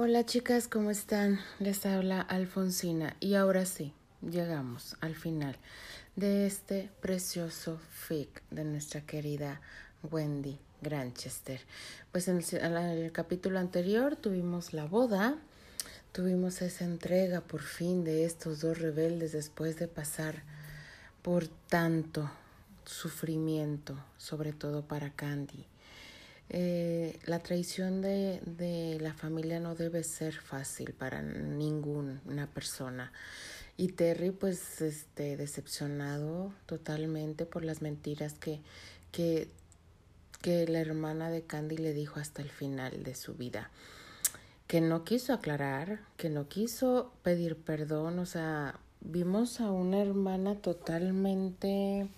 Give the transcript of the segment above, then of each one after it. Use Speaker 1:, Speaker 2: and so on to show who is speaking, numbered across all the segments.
Speaker 1: Hola chicas, ¿cómo están? Les habla Alfonsina y ahora sí, llegamos al final de este precioso fic de nuestra querida Wendy Granchester. Pues en el, en el capítulo anterior tuvimos la boda, tuvimos esa entrega por fin de estos dos rebeldes después de pasar por tanto sufrimiento, sobre todo para Candy eh, la traición de, de, la familia no debe ser fácil para ninguna persona. Y Terry, pues, este, decepcionado totalmente por las mentiras que, que, que la hermana de Candy le dijo hasta el final de su vida. Que no quiso aclarar, que no quiso pedir perdón, o sea, vimos a una hermana totalmente,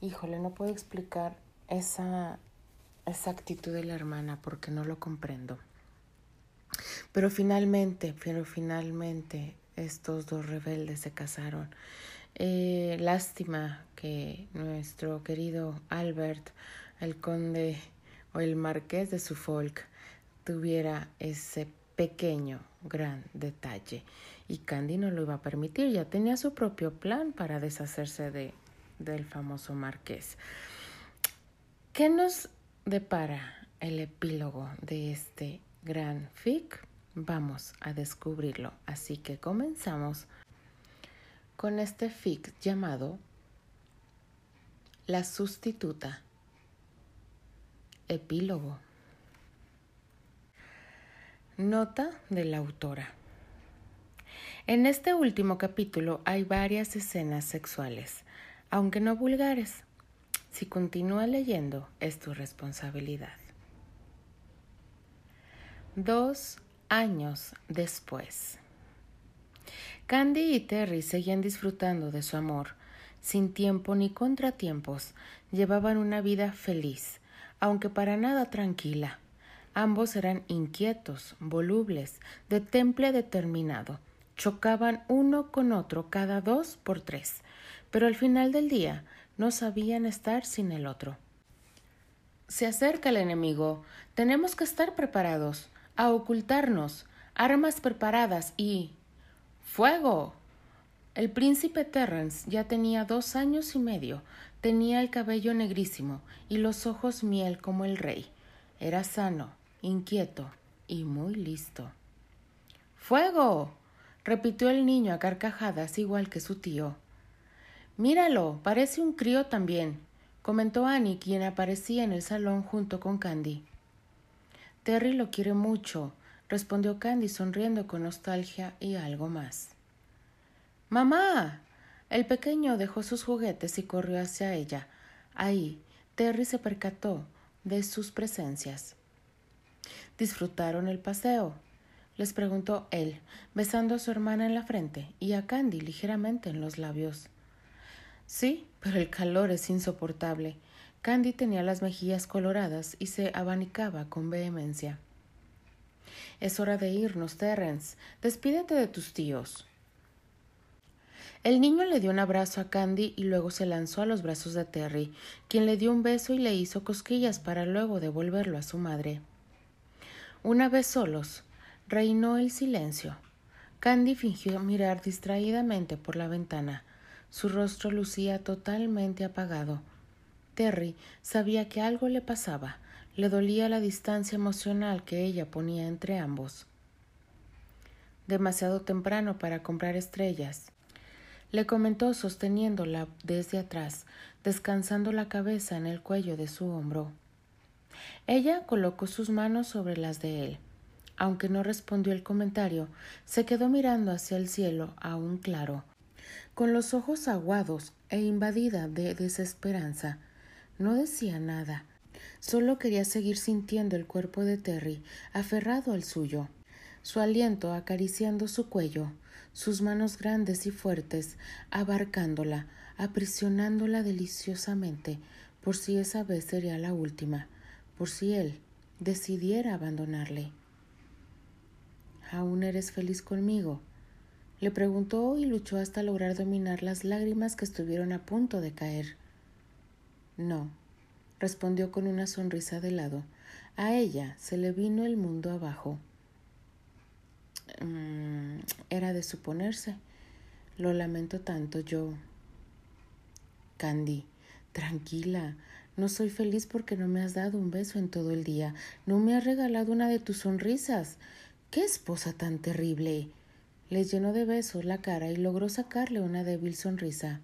Speaker 1: híjole, no puedo explicar esa, esa actitud de la hermana porque no lo comprendo. Pero finalmente, pero finalmente estos dos rebeldes se casaron. Eh, lástima que nuestro querido Albert, el conde o el marqués de Suffolk, tuviera ese pequeño, gran detalle. Y Candy no lo iba a permitir, ya tenía su propio plan para deshacerse de, del famoso marqués. ¿Qué nos depara el epílogo de este gran fic, vamos a descubrirlo. Así que comenzamos con este fic llamado La sustituta. Epílogo. Nota de la autora. En este último capítulo hay varias escenas sexuales, aunque no vulgares. Si continúa leyendo, es tu responsabilidad. Dos años después. Candy y Terry seguían disfrutando de su amor. Sin tiempo ni contratiempos, llevaban una vida feliz, aunque para nada tranquila. Ambos eran inquietos, volubles, de temple determinado. Chocaban uno con otro cada dos por tres, pero al final del día no sabían estar sin el otro. Se acerca el enemigo. Tenemos que estar preparados, a ocultarnos, armas preparadas y. ¡Fuego! El príncipe Terrence ya tenía dos años y medio, tenía el cabello negrísimo y los ojos miel como el rey. Era sano, inquieto y muy listo. ¡Fuego! repitió el niño a carcajadas igual que su tío. Míralo, parece un crío también, comentó Annie, quien aparecía en el salón junto con Candy. Terry lo quiere mucho, respondió Candy sonriendo con nostalgia y algo más. Mamá. El pequeño dejó sus juguetes y corrió hacia ella. Ahí, Terry se percató de sus presencias. ¿Disfrutaron el paseo? les preguntó él, besando a su hermana en la frente y a Candy ligeramente en los labios. Sí, pero el calor es insoportable. Candy tenía las mejillas coloradas y se abanicaba con vehemencia. Es hora de irnos, Terrence. Despídete de tus tíos. El niño le dio un abrazo a Candy y luego se lanzó a los brazos de Terry, quien le dio un beso y le hizo cosquillas para luego devolverlo a su madre. Una vez solos, reinó el silencio. Candy fingió mirar distraídamente por la ventana. Su rostro lucía totalmente apagado. Terry sabía que algo le pasaba. Le dolía la distancia emocional que ella ponía entre ambos. Demasiado temprano para comprar estrellas. Le comentó sosteniéndola desde atrás, descansando la cabeza en el cuello de su hombro. Ella colocó sus manos sobre las de él. Aunque no respondió el comentario, se quedó mirando hacia el cielo aún claro, con los ojos aguados e invadida de desesperanza. No decía nada, solo quería seguir sintiendo el cuerpo de Terry aferrado al suyo, su aliento acariciando su cuello, sus manos grandes y fuertes abarcándola, aprisionándola deliciosamente, por si esa vez sería la última, por si él decidiera abandonarle. ¿Aún eres feliz conmigo? Le preguntó y luchó hasta lograr dominar las lágrimas que estuvieron a punto de caer. No, respondió con una sonrisa de lado. A ella se le vino el mundo abajo. Mm, era de suponerse. Lo lamento tanto yo. Candy, tranquila. No soy feliz porque no me has dado un beso en todo el día. No me has regalado una de tus sonrisas. ¡Qué esposa tan terrible! Le llenó de besos la cara y logró sacarle una débil sonrisa.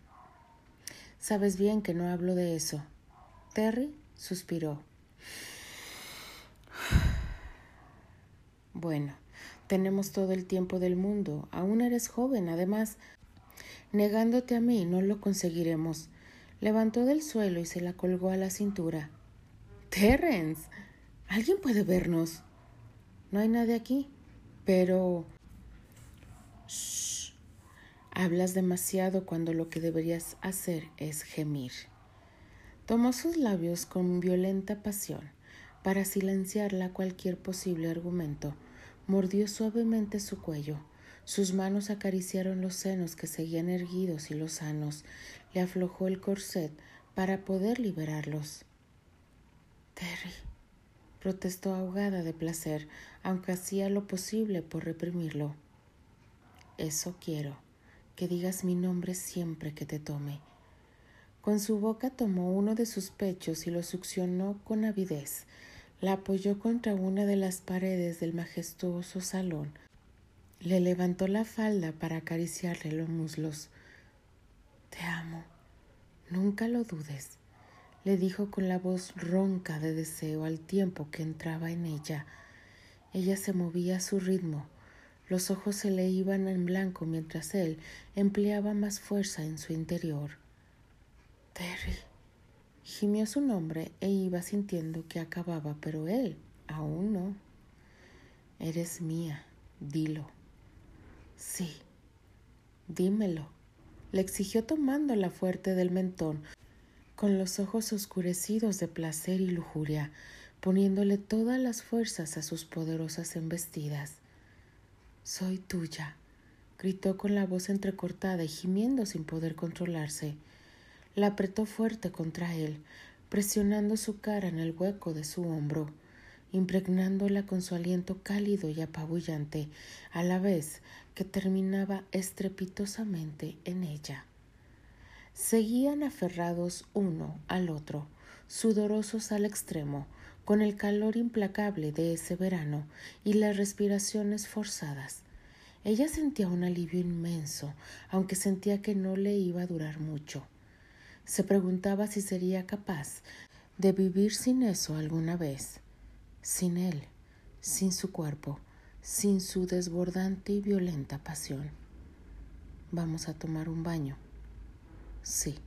Speaker 1: Sabes bien que no hablo de eso. Terry suspiró. Bueno, tenemos todo el tiempo del mundo. Aún eres joven, además. Negándote a mí no lo conseguiremos. Levantó del suelo y se la colgó a la cintura. Terrence. ¿Alguien puede vernos? No hay nadie aquí. Pero. Shh. Hablas demasiado cuando lo que deberías hacer es gemir. Tomó sus labios con violenta pasión para silenciarla cualquier posible argumento. Mordió suavemente su cuello. Sus manos acariciaron los senos que seguían erguidos y lozanos. Le aflojó el corset para poder liberarlos. Terry, protestó ahogada de placer, aunque hacía lo posible por reprimirlo. Eso quiero, que digas mi nombre siempre que te tome. Con su boca tomó uno de sus pechos y lo succionó con avidez. La apoyó contra una de las paredes del majestuoso salón. Le levantó la falda para acariciarle los muslos. Te amo. Nunca lo dudes, le dijo con la voz ronca de deseo al tiempo que entraba en ella. Ella se movía a su ritmo. Los ojos se le iban en blanco mientras él empleaba más fuerza en su interior. Terry. Gimió su nombre e iba sintiendo que acababa, pero él aún no. Eres mía, dilo. Sí, dímelo, le exigió tomándola fuerte del mentón, con los ojos oscurecidos de placer y lujuria, poniéndole todas las fuerzas a sus poderosas embestidas. Soy tuya, gritó con la voz entrecortada y gimiendo sin poder controlarse. La apretó fuerte contra él, presionando su cara en el hueco de su hombro, impregnándola con su aliento cálido y apabullante, a la vez que terminaba estrepitosamente en ella. Seguían aferrados uno al otro, sudorosos al extremo, con el calor implacable de ese verano y las respiraciones forzadas. Ella sentía un alivio inmenso, aunque sentía que no le iba a durar mucho. Se preguntaba si sería capaz de vivir sin eso alguna vez, sin él, sin su cuerpo, sin su desbordante y violenta pasión. Vamos a tomar un baño. Sí.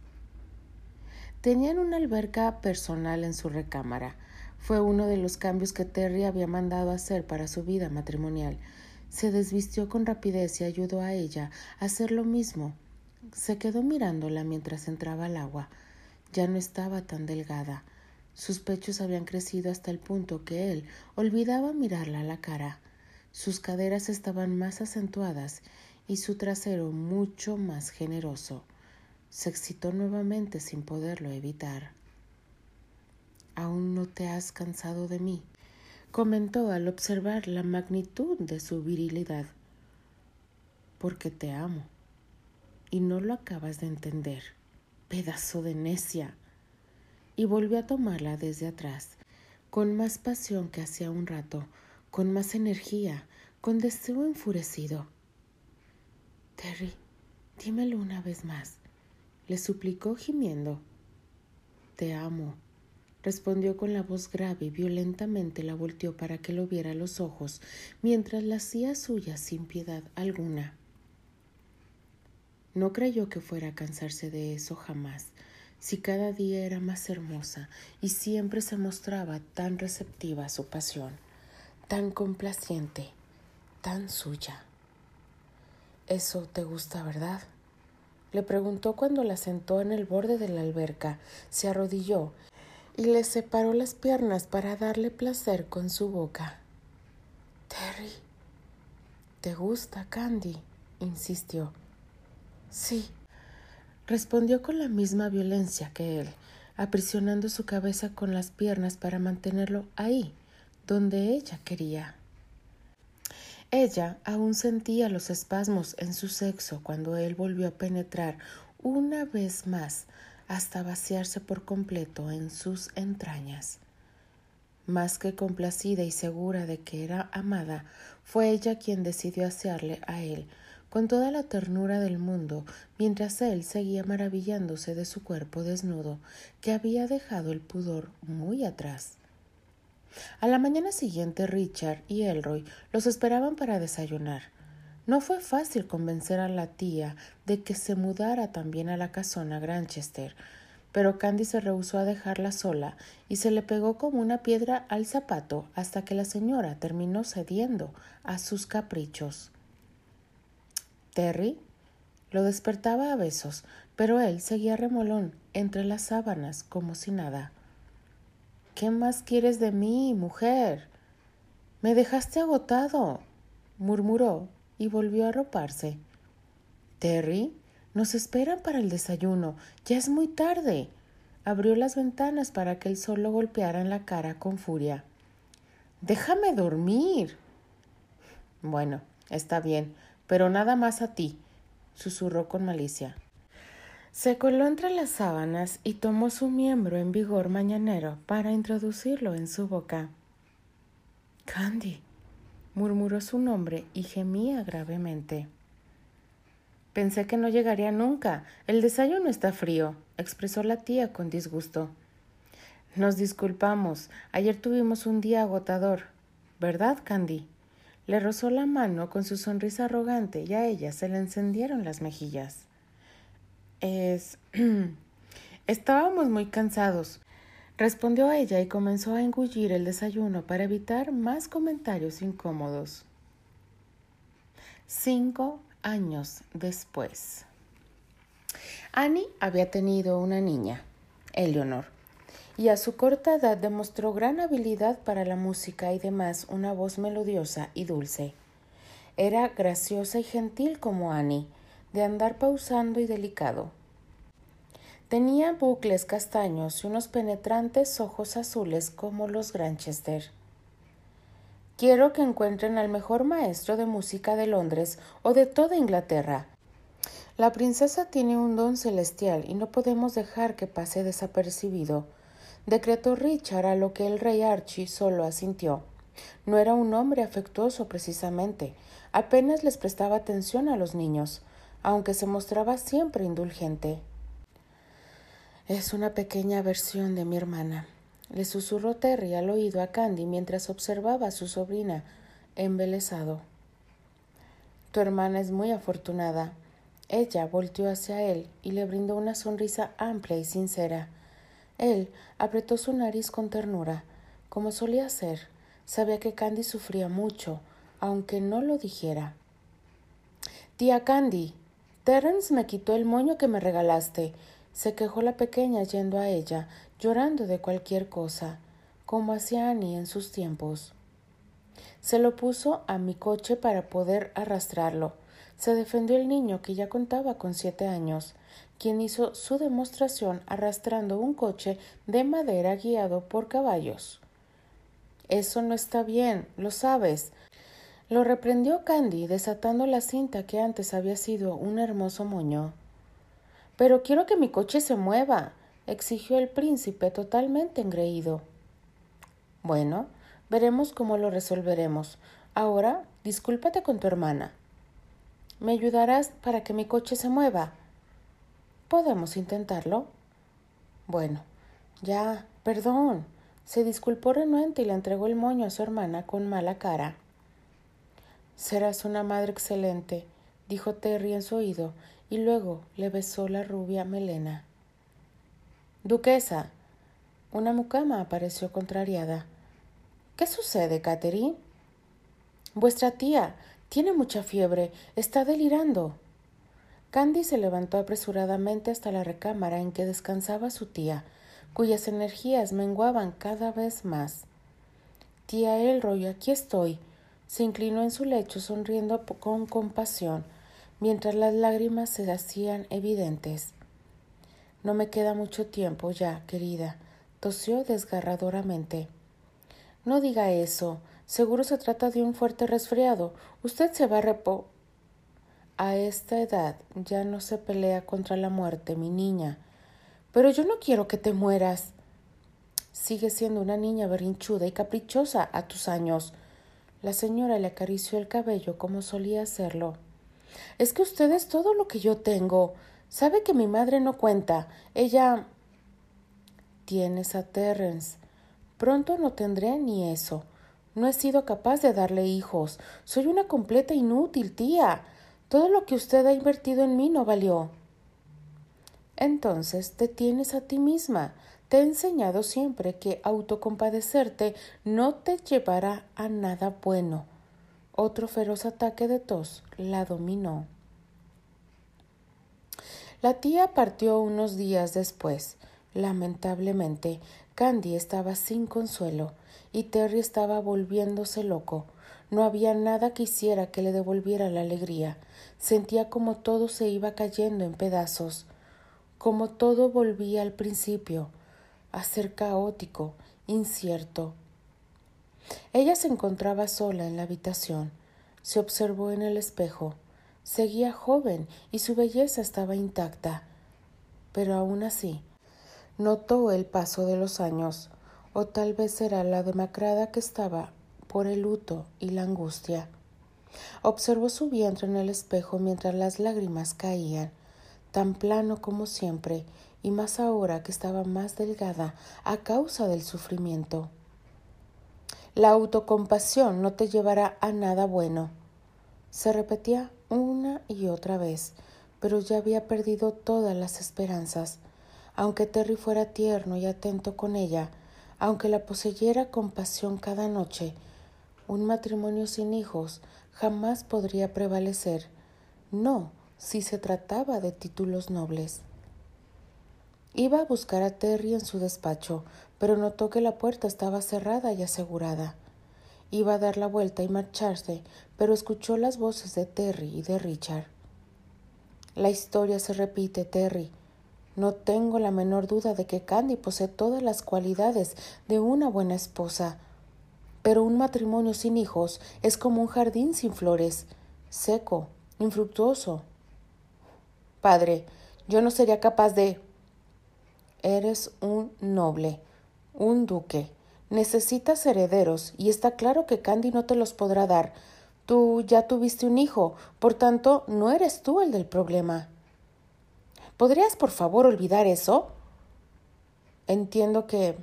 Speaker 1: Tenían una alberca personal en su recámara. Fue uno de los cambios que Terry había mandado hacer para su vida matrimonial. Se desvistió con rapidez y ayudó a ella a hacer lo mismo se quedó mirándola mientras entraba al agua. Ya no estaba tan delgada. Sus pechos habían crecido hasta el punto que él olvidaba mirarla a la cara. Sus caderas estaban más acentuadas y su trasero mucho más generoso. Se excitó nuevamente sin poderlo evitar. Aún no te has cansado de mí, comentó al observar la magnitud de su virilidad. Porque te amo y no lo acabas de entender. Pedazo de necia. Y volvió a tomarla desde atrás, con más pasión que hacía un rato, con más energía, con deseo enfurecido. Terry, dímelo una vez más, le suplicó gimiendo. Te amo, respondió con la voz grave y violentamente la volteó para que lo viera a los ojos, mientras la hacía suya sin piedad alguna. No creyó que fuera a cansarse de eso jamás, si cada día era más hermosa y siempre se mostraba tan receptiva a su pasión, tan complaciente, tan suya. Eso te gusta, ¿verdad? Le preguntó cuando la sentó en el borde de la alberca, se arrodilló y le separó las piernas para darle placer con su boca. Terry, ¿te gusta, Candy? insistió. Sí, respondió con la misma violencia que él, aprisionando su cabeza con las piernas para mantenerlo ahí, donde ella quería. Ella aún sentía los espasmos en su sexo cuando él volvió a penetrar una vez más hasta vaciarse por completo en sus entrañas. Más que complacida y segura de que era amada, fue ella quien decidió asearle a él con toda la ternura del mundo, mientras él seguía maravillándose de su cuerpo desnudo, que había dejado el pudor muy atrás. A la mañana siguiente Richard y Elroy los esperaban para desayunar. No fue fácil convencer a la tía de que se mudara también a la casona Granchester, pero Candy se rehusó a dejarla sola y se le pegó como una piedra al zapato hasta que la señora terminó cediendo a sus caprichos. Terry lo despertaba a besos, pero él seguía remolón entre las sábanas como si nada. ¿Qué más quieres de mí, mujer? Me dejaste agotado, murmuró y volvió a arroparse. Terry, nos esperan para el desayuno. Ya es muy tarde. Abrió las ventanas para que el sol lo golpeara en la cara con furia. Déjame dormir. Bueno, está bien, pero nada más a ti, susurró con malicia. Se coló entre las sábanas y tomó su miembro en vigor mañanero para introducirlo en su boca. Candy, murmuró su nombre y gemía gravemente. Pensé que no llegaría nunca. El desayuno está frío, expresó la tía con disgusto. Nos disculpamos. Ayer tuvimos un día agotador. ¿Verdad, Candy? Le rozó la mano con su sonrisa arrogante y a ella se le encendieron las mejillas. Es. Estábamos muy cansados, respondió ella y comenzó a engullir el desayuno para evitar más comentarios incómodos. Cinco años después. Annie había tenido una niña, Eleonor, y a su corta edad demostró gran habilidad para la música y demás una voz melodiosa y dulce. Era graciosa y gentil como Annie, de andar pausando y delicado. Tenía bucles castaños y unos penetrantes ojos azules como los Granchester. Quiero que encuentren al mejor maestro de música de Londres o de toda Inglaterra. La princesa tiene un don celestial y no podemos dejar que pase desapercibido. Decretó Richard a lo que el rey Archie solo asintió. No era un hombre afectuoso precisamente, apenas les prestaba atención a los niños aunque se mostraba siempre indulgente. Es una pequeña versión de mi hermana, le susurró Terry al oído a Candy mientras observaba a su sobrina, embelesado. Tu hermana es muy afortunada. Ella volteó hacia él y le brindó una sonrisa amplia y sincera. Él apretó su nariz con ternura, como solía hacer. Sabía que Candy sufría mucho, aunque no lo dijera. Tía Candy, Terence me quitó el moño que me regalaste, se quejó la pequeña yendo a ella, llorando de cualquier cosa, como hacía Annie en sus tiempos. Se lo puso a mi coche para poder arrastrarlo. Se defendió el niño que ya contaba con siete años, quien hizo su demostración arrastrando un coche de madera guiado por caballos. Eso no está bien, lo sabes. Lo reprendió Candy, desatando la cinta que antes había sido un hermoso moño. Pero quiero que mi coche se mueva, exigió el príncipe totalmente engreído. Bueno, veremos cómo lo resolveremos. Ahora, discúlpate con tu hermana. ¿Me ayudarás para que mi coche se mueva? ¿Podemos intentarlo? Bueno, ya, perdón. Se disculpó renuente y le entregó el moño a su hermana con mala cara. Serás una madre excelente, dijo Terry en su oído, y luego le besó la rubia melena. Duquesa. Una mucama apareció contrariada. ¿Qué sucede, Catherine? Vuestra tía tiene mucha fiebre, está delirando. Candy se levantó apresuradamente hasta la recámara en que descansaba su tía, cuyas energías menguaban cada vez más. Tía Elroy, aquí estoy, se inclinó en su lecho sonriendo con compasión, mientras las lágrimas se hacían evidentes. No me queda mucho tiempo ya, querida, tosió desgarradoramente. No diga eso. Seguro se trata de un fuerte resfriado. Usted se va a repo. A esta edad ya no se pelea contra la muerte, mi niña. Pero yo no quiero que te mueras. Sigue siendo una niña berrinchuda y caprichosa a tus años. La señora le acarició el cabello como solía hacerlo. Es que usted es todo lo que yo tengo. Sabe que mi madre no cuenta. Ella. Tienes a Terrence. Pronto no tendré ni eso. No he sido capaz de darle hijos. Soy una completa inútil, tía. Todo lo que usted ha invertido en mí no valió. Entonces te tienes a ti misma. Te he enseñado siempre que autocompadecerte no te llevará a nada bueno. Otro feroz ataque de tos la dominó. La tía partió unos días después. Lamentablemente, Candy estaba sin consuelo y Terry estaba volviéndose loco. No había nada que hiciera que le devolviera la alegría. Sentía como todo se iba cayendo en pedazos, como todo volvía al principio, a ser caótico, incierto. Ella se encontraba sola en la habitación. Se observó en el espejo. Seguía joven y su belleza estaba intacta. Pero aún así, notó el paso de los años, o tal vez era la demacrada que estaba por el luto y la angustia. Observó su vientre en el espejo mientras las lágrimas caían, tan plano como siempre, y más ahora que estaba más delgada a causa del sufrimiento. La autocompasión no te llevará a nada bueno. Se repetía una y otra vez, pero ya había perdido todas las esperanzas. Aunque Terry fuera tierno y atento con ella, aunque la poseyera con pasión cada noche, un matrimonio sin hijos jamás podría prevalecer. No, si se trataba de títulos nobles. Iba a buscar a Terry en su despacho, pero notó que la puerta estaba cerrada y asegurada. Iba a dar la vuelta y marcharse, pero escuchó las voces de Terry y de Richard. La historia se repite, Terry. No tengo la menor duda de que Candy posee todas las cualidades de una buena esposa. Pero un matrimonio sin hijos es como un jardín sin flores, seco, infructuoso. Padre, yo no sería capaz de. Eres un noble, un duque, Necesitas herederos y está claro que Candy no te los podrá dar. Tú ya tuviste un hijo, por tanto, no eres tú el del problema. ¿Podrías, por favor, olvidar eso? Entiendo que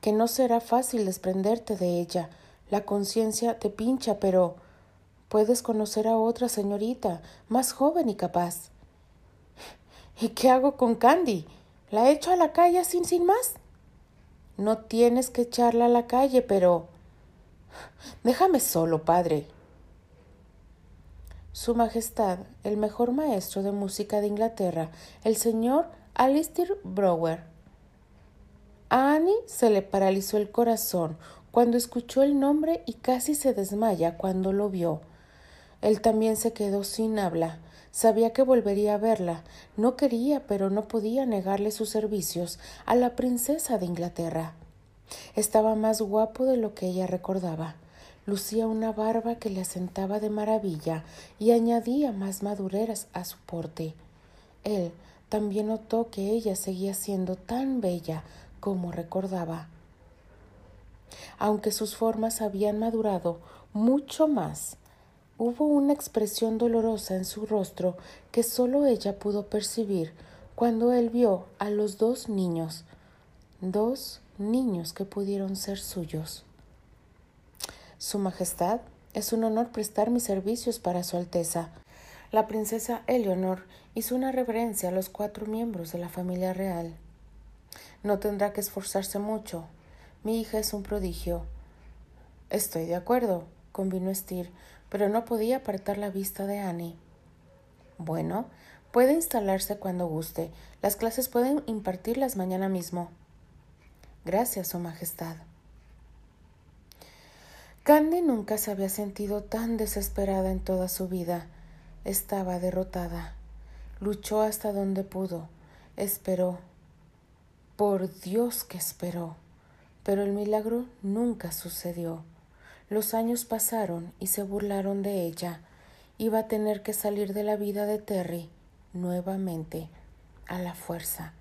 Speaker 1: que no será fácil desprenderte de ella. La conciencia te pincha, pero puedes conocer a otra señorita, más joven y capaz. ¿Y qué hago con Candy? ¿La echo a la calle sin sin más? No tienes que echarla a la calle, pero... Déjame solo, padre. Su Majestad, el mejor maestro de música de Inglaterra, el señor Alistair Brower. A Annie se le paralizó el corazón cuando escuchó el nombre y casi se desmaya cuando lo vio. Él también se quedó sin habla. Sabía que volvería a verla. No quería, pero no podía negarle sus servicios a la princesa de Inglaterra. Estaba más guapo de lo que ella recordaba. Lucía una barba que le asentaba de maravilla y añadía más madureras a su porte. Él también notó que ella seguía siendo tan bella como recordaba. Aunque sus formas habían madurado mucho más, Hubo una expresión dolorosa en su rostro que solo ella pudo percibir cuando él vio a los dos niños, dos niños que pudieron ser suyos. Su Majestad, es un honor prestar mis servicios para Su Alteza. La princesa Eleonor hizo una reverencia a los cuatro miembros de la familia real. No tendrá que esforzarse mucho. Mi hija es un prodigio. Estoy de acuerdo, convino Steer, pero no podía apartar la vista de Annie. Bueno, puede instalarse cuando guste. Las clases pueden impartirlas mañana mismo. Gracias, Su Majestad. Candy nunca se había sentido tan desesperada en toda su vida. Estaba derrotada. Luchó hasta donde pudo. Esperó. Por Dios que esperó. Pero el milagro nunca sucedió. Los años pasaron y se burlaron de ella. Iba a tener que salir de la vida de Terry nuevamente, a la fuerza.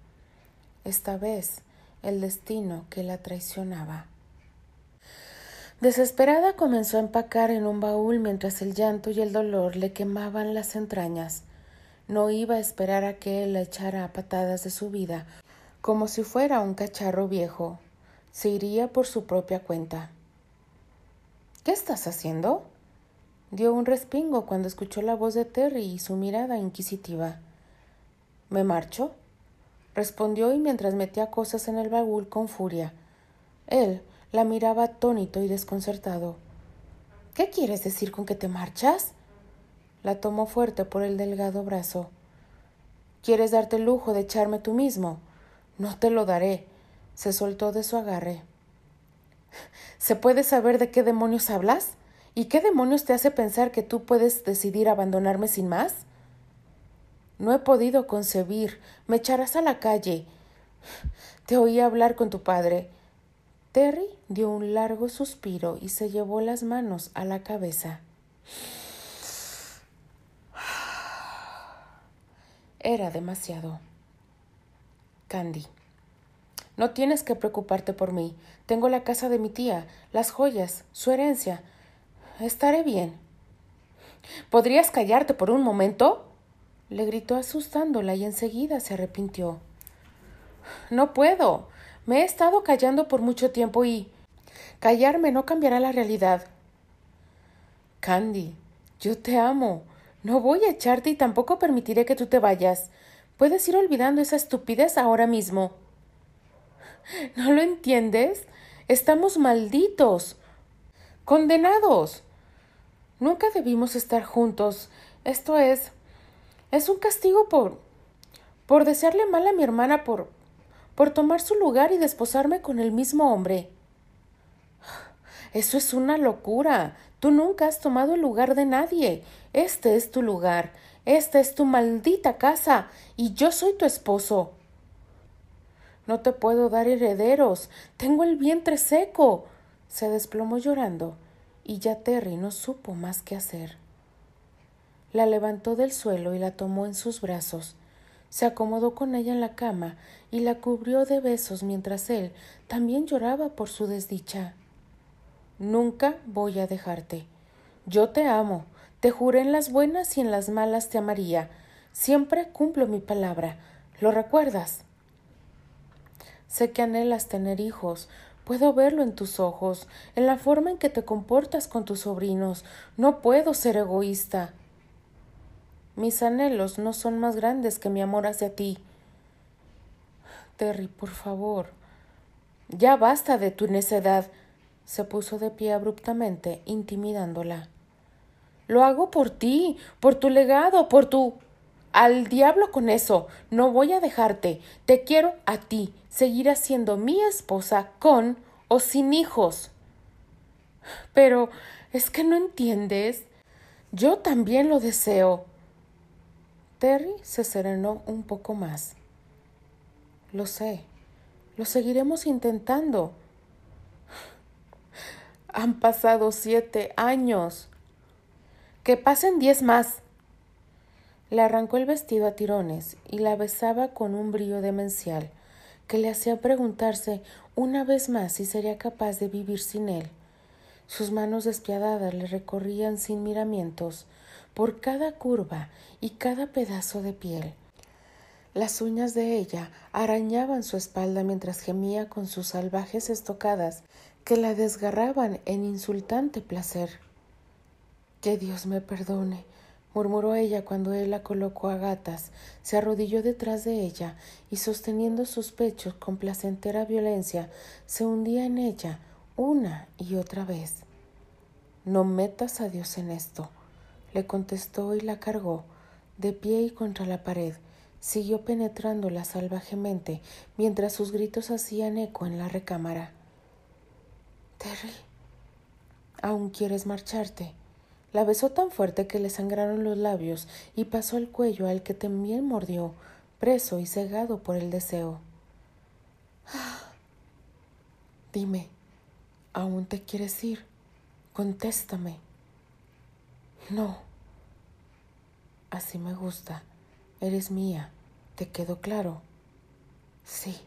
Speaker 1: Esta vez el destino que la traicionaba. Desesperada comenzó a empacar en un baúl mientras el llanto y el dolor le quemaban las entrañas. No iba a esperar a que él la echara a patadas de su vida, como si fuera un cacharro viejo. Se iría por su propia cuenta. ¿Qué estás haciendo? Dio un respingo cuando escuchó la voz de Terry y su mirada inquisitiva. ¿Me marcho? respondió y mientras metía cosas en el baúl con furia. Él la miraba atónito y desconcertado. ¿Qué quieres decir con que te marchas? La tomó fuerte por el delgado brazo. ¿Quieres darte el lujo de echarme tú mismo? No te lo daré. Se soltó de su agarre. ¿Se puede saber de qué demonios hablas? ¿Y qué demonios te hace pensar que tú puedes decidir abandonarme sin más? No he podido concebir. Me echarás a la calle. Te oí hablar con tu padre. Terry dio un largo suspiro y se llevó las manos a la cabeza. Era demasiado. Candy. No tienes que preocuparte por mí. Tengo la casa de mi tía, las joyas, su herencia. Estaré bien. ¿Podrías callarte por un momento? le gritó asustándola y enseguida se arrepintió. No puedo. Me he estado callando por mucho tiempo y callarme no cambiará la realidad. Candy, yo te amo. No voy a echarte y tampoco permitiré que tú te vayas. Puedes ir olvidando esa estupidez ahora mismo. ¿No lo entiendes? Estamos malditos. Condenados. Nunca debimos estar juntos. Esto es. es un castigo por. por desearle mal a mi hermana por por tomar su lugar y desposarme con el mismo hombre. Eso es una locura. Tú nunca has tomado el lugar de nadie. Este es tu lugar. Esta es tu maldita casa. Y yo soy tu esposo. No te puedo dar herederos. Tengo el vientre seco. Se desplomó llorando, y ya Terry no supo más qué hacer. La levantó del suelo y la tomó en sus brazos se acomodó con ella en la cama y la cubrió de besos mientras él también lloraba por su desdicha. Nunca voy a dejarte. Yo te amo. Te juré en las buenas y en las malas te amaría. Siempre cumplo mi palabra. ¿Lo recuerdas? Sé que anhelas tener hijos. Puedo verlo en tus ojos, en la forma en que te comportas con tus sobrinos. No puedo ser egoísta. Mis anhelos no son más grandes que mi amor hacia ti. Terry, por favor. Ya basta de tu necedad. Se puso de pie abruptamente, intimidándola. Lo hago por ti, por tu legado, por tu. Al diablo con eso. No voy a dejarte. Te quiero a ti. Seguirás siendo mi esposa con o sin hijos. Pero es que no entiendes. Yo también lo deseo. Terry se serenó un poco más. Lo sé, lo seguiremos intentando. Han pasado siete años. Que pasen diez más. Le arrancó el vestido a tirones y la besaba con un brío demencial que le hacía preguntarse una vez más si sería capaz de vivir sin él. Sus manos despiadadas le recorrían sin miramientos por cada curva y cada pedazo de piel. Las uñas de ella arañaban su espalda mientras gemía con sus salvajes estocadas que la desgarraban en insultante placer. Que Dios me perdone, murmuró ella cuando él la colocó a gatas, se arrodilló detrás de ella y sosteniendo sus pechos con placentera violencia, se hundía en ella una y otra vez. No metas a Dios en esto, le contestó y la cargó, de pie y contra la pared. Siguió penetrándola salvajemente mientras sus gritos hacían eco en la recámara. Terry, ¿aún quieres marcharte? La besó tan fuerte que le sangraron los labios y pasó el cuello al que también mordió, preso y cegado por el deseo. Dime, ¿aún te quieres ir? Contéstame. No. Así me gusta. Eres mía. ¿Te quedó claro? Sí.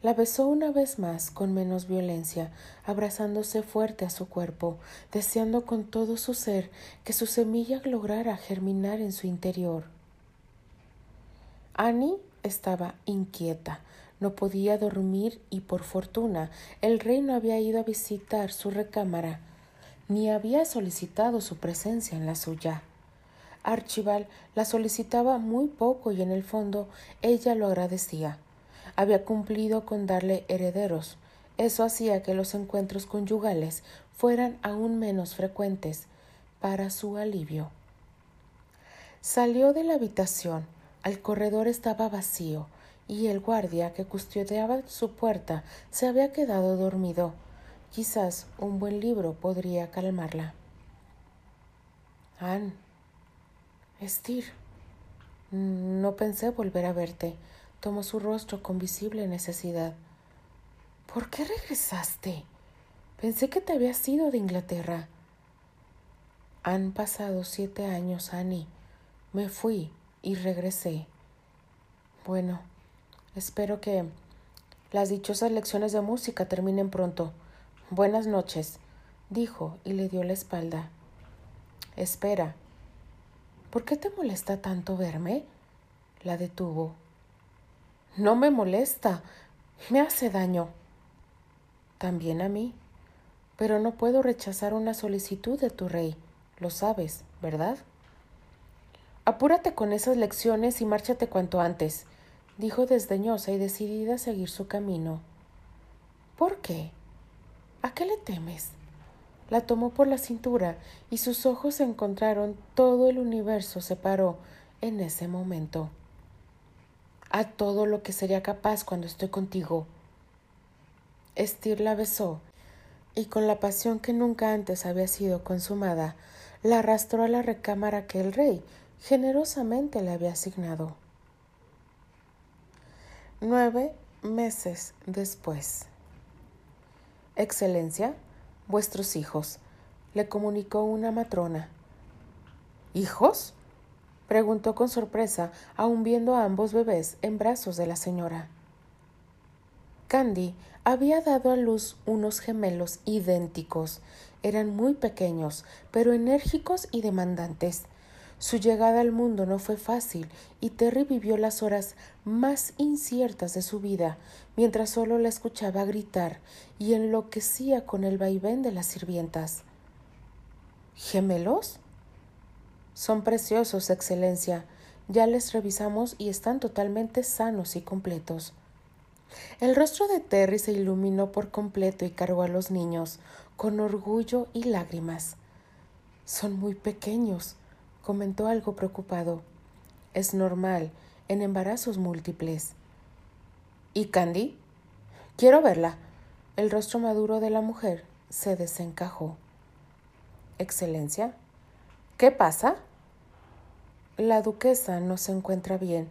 Speaker 1: La besó una vez más, con menos violencia, abrazándose fuerte a su cuerpo, deseando con todo su ser que su semilla lograra germinar en su interior. Annie estaba inquieta, no podía dormir y por fortuna el rey no había ido a visitar su recámara, ni había solicitado su presencia en la suya. Archibald la solicitaba muy poco y en el fondo ella lo agradecía había cumplido con darle herederos. Eso hacía que los encuentros conyugales fueran aún menos frecuentes para su alivio. Salió de la habitación. El corredor estaba vacío y el guardia que custodiaba su puerta se había quedado dormido. Quizás un buen libro podría calmarla. Anne. Estir. No pensé volver a verte. Tomó su rostro con visible necesidad. ¿Por qué regresaste? Pensé que te habías ido de Inglaterra. Han pasado siete años, Annie. Me fui y regresé. Bueno, espero que las dichosas lecciones de música terminen pronto. Buenas noches, dijo y le dio la espalda. Espera. ¿Por qué te molesta tanto verme? La detuvo. No me molesta, me hace daño. También a mí. Pero no puedo rechazar una solicitud de tu rey, lo sabes, ¿verdad? Apúrate con esas lecciones y márchate cuanto antes, dijo desdeñosa y decidida a seguir su camino. ¿Por qué? ¿A qué le temes? La tomó por la cintura y sus ojos se encontraron, todo el universo se paró en ese momento a todo lo que sería capaz cuando estoy contigo. Estir la besó y con la pasión que nunca antes había sido consumada, la arrastró a la recámara que el rey generosamente le había asignado. Nueve meses después. Excelencia, vuestros hijos, le comunicó una matrona. ¿Hijos? Preguntó con sorpresa, aun viendo a ambos bebés en brazos de la señora. Candy había dado a luz unos gemelos idénticos. Eran muy pequeños, pero enérgicos y demandantes. Su llegada al mundo no fue fácil y Terry vivió las horas más inciertas de su vida, mientras solo la escuchaba gritar y enloquecía con el vaivén de las sirvientas. ¿Gemelos? Son preciosos, Excelencia. Ya les revisamos y están totalmente sanos y completos. El rostro de Terry se iluminó por completo y cargó a los niños, con orgullo y lágrimas. Son muy pequeños, comentó algo preocupado. Es normal, en embarazos múltiples. ¿Y Candy? Quiero verla. El rostro maduro de la mujer se desencajó. Excelencia, ¿qué pasa? La duquesa no se encuentra bien.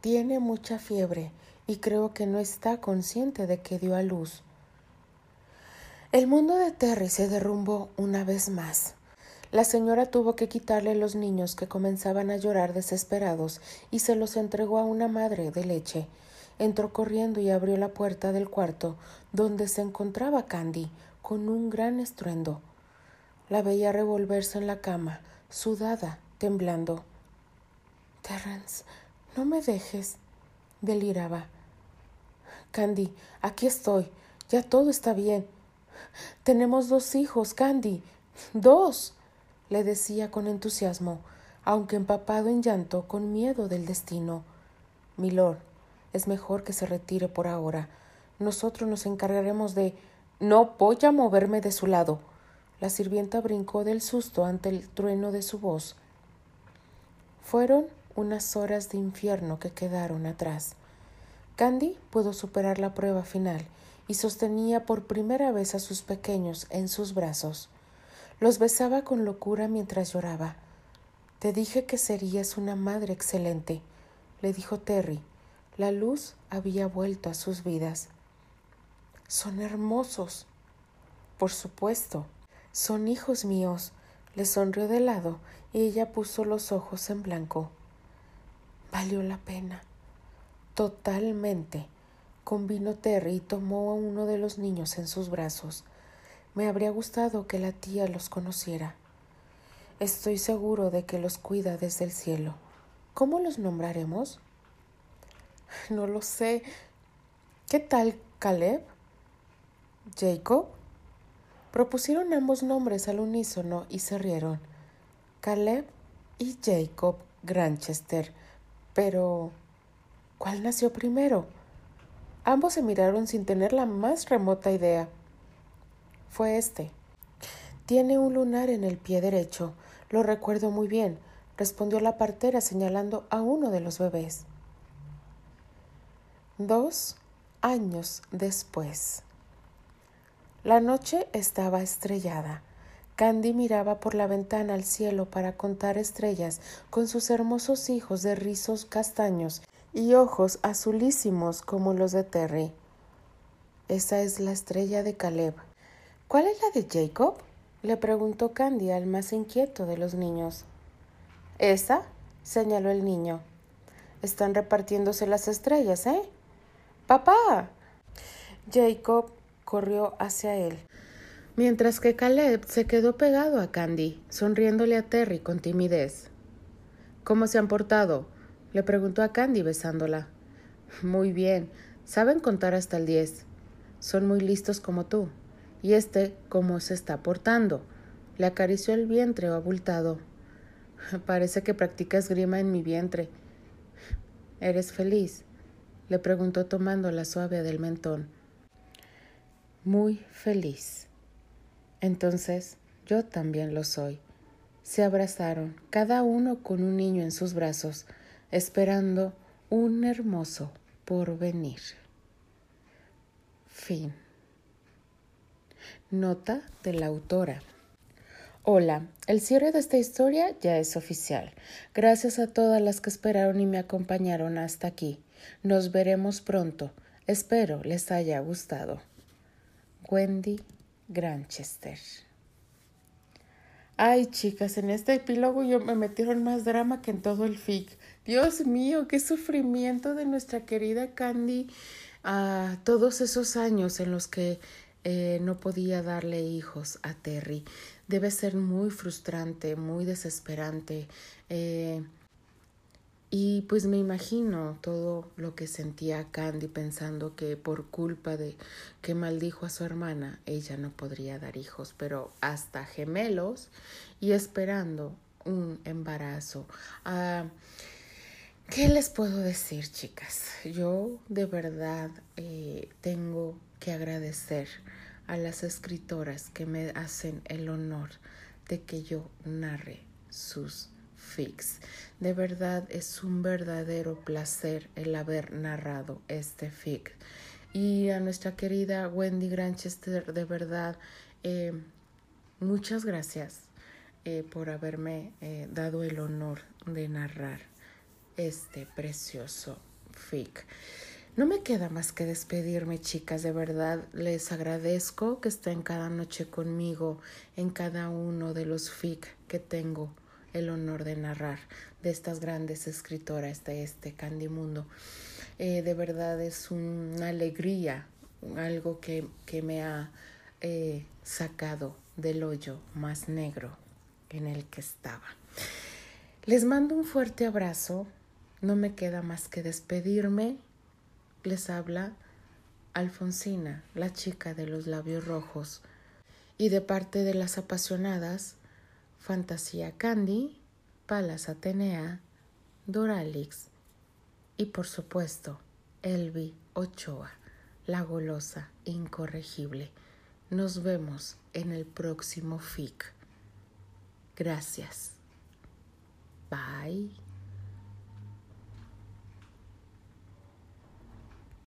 Speaker 1: Tiene mucha fiebre y creo que no está consciente de que dio a luz. El mundo de Terry se derrumbó una vez más. La señora tuvo que quitarle los niños que comenzaban a llorar desesperados y se los entregó a una madre de leche. Entró corriendo y abrió la puerta del cuarto donde se encontraba Candy con un gran estruendo. La veía revolverse en la cama, sudada, temblando. Terrence, no me dejes, deliraba. Candy, aquí estoy. Ya todo está bien. Tenemos dos hijos, Candy. Dos, le decía con entusiasmo, aunque empapado en llanto con miedo del destino. Milord, es mejor que se retire por ahora. Nosotros nos encargaremos de. No voy a moverme de su lado. La sirvienta brincó del susto ante el trueno de su voz. Fueron unas horas de infierno que quedaron atrás. Candy pudo superar la prueba final y sostenía por primera vez a sus pequeños en sus brazos. Los besaba con locura mientras lloraba. Te dije que serías una madre excelente, le dijo Terry. La luz había vuelto a sus vidas. Son hermosos. Por supuesto. Son hijos míos. Le sonrió de lado ella puso los ojos en blanco. Valió la pena. Totalmente. Convino Terry y tomó a uno de los niños en sus brazos. Me habría gustado que la tía los conociera. Estoy seguro de que los cuida desde el cielo. ¿Cómo los nombraremos? No lo sé. ¿Qué tal Caleb? ¿Jacob? Propusieron ambos nombres al unísono y se rieron. Caleb y Jacob Granchester. Pero. ¿Cuál nació primero? Ambos se miraron sin tener la más remota idea. Fue este. Tiene un lunar en el pie derecho. Lo recuerdo muy bien, respondió la partera señalando a uno de los bebés. Dos años después. La noche estaba estrellada. Candy miraba por la ventana al cielo para contar estrellas con sus hermosos hijos de rizos castaños y ojos azulísimos como los de Terry. Esa es la estrella de Caleb. ¿Cuál es la de Jacob? le preguntó Candy al más inquieto de los niños. ¿Esa? señaló el niño. Están repartiéndose las estrellas, ¿eh? ¡Papá! Jacob corrió hacia él, mientras que Caleb se quedó pegado a Candy, sonriéndole a Terry con timidez. ¿Cómo se han portado? le preguntó a Candy besándola. Muy bien, saben contar hasta el diez. Son muy listos como tú. ¿Y este cómo se está portando? Le acarició el vientre abultado. Parece que practicas grima en mi vientre. ¿Eres feliz? le preguntó tomando la suave del mentón. Muy feliz. Entonces yo también lo soy. Se abrazaron, cada uno con un niño en sus brazos, esperando un hermoso porvenir. Fin. Nota de la autora. Hola, el cierre de esta historia ya es oficial. Gracias a todas las que esperaron y me acompañaron hasta aquí. Nos veremos pronto. Espero les haya gustado. Wendy Granchester. Ay, chicas, en este epílogo yo me metieron más drama que en todo el fic. Dios mío, qué sufrimiento de nuestra querida Candy a todos esos años en los que eh, no podía darle hijos a Terry. Debe ser muy frustrante, muy desesperante. Eh, y pues me imagino todo lo que sentía Candy pensando que por culpa de que maldijo a su hermana, ella no podría dar hijos, pero hasta gemelos y esperando un embarazo. Ah, ¿Qué les puedo decir, chicas? Yo de verdad eh, tengo que agradecer a las escritoras que me hacen el honor de que yo narre sus fics. De verdad es un verdadero placer el haber narrado este fic. Y a nuestra querida Wendy Granchester, de verdad, eh, muchas gracias eh, por haberme dado el honor de narrar este precioso fic. No me queda más que despedirme, chicas. De verdad, les agradezco que estén cada noche conmigo en cada uno de los fic que tengo el honor de narrar de estas grandes escritoras de este Candimundo. Eh, de verdad es una alegría, algo que, que me ha eh, sacado del hoyo más negro en el que estaba. Les mando un fuerte abrazo, no me queda más que despedirme. Les habla Alfonsina, la chica de los labios rojos, y de parte de las apasionadas, Fantasía Candy, Palas Atenea, Doralix y por supuesto Elvi Ochoa, la golosa incorregible. Nos vemos en el próximo FIC. Gracias. Bye.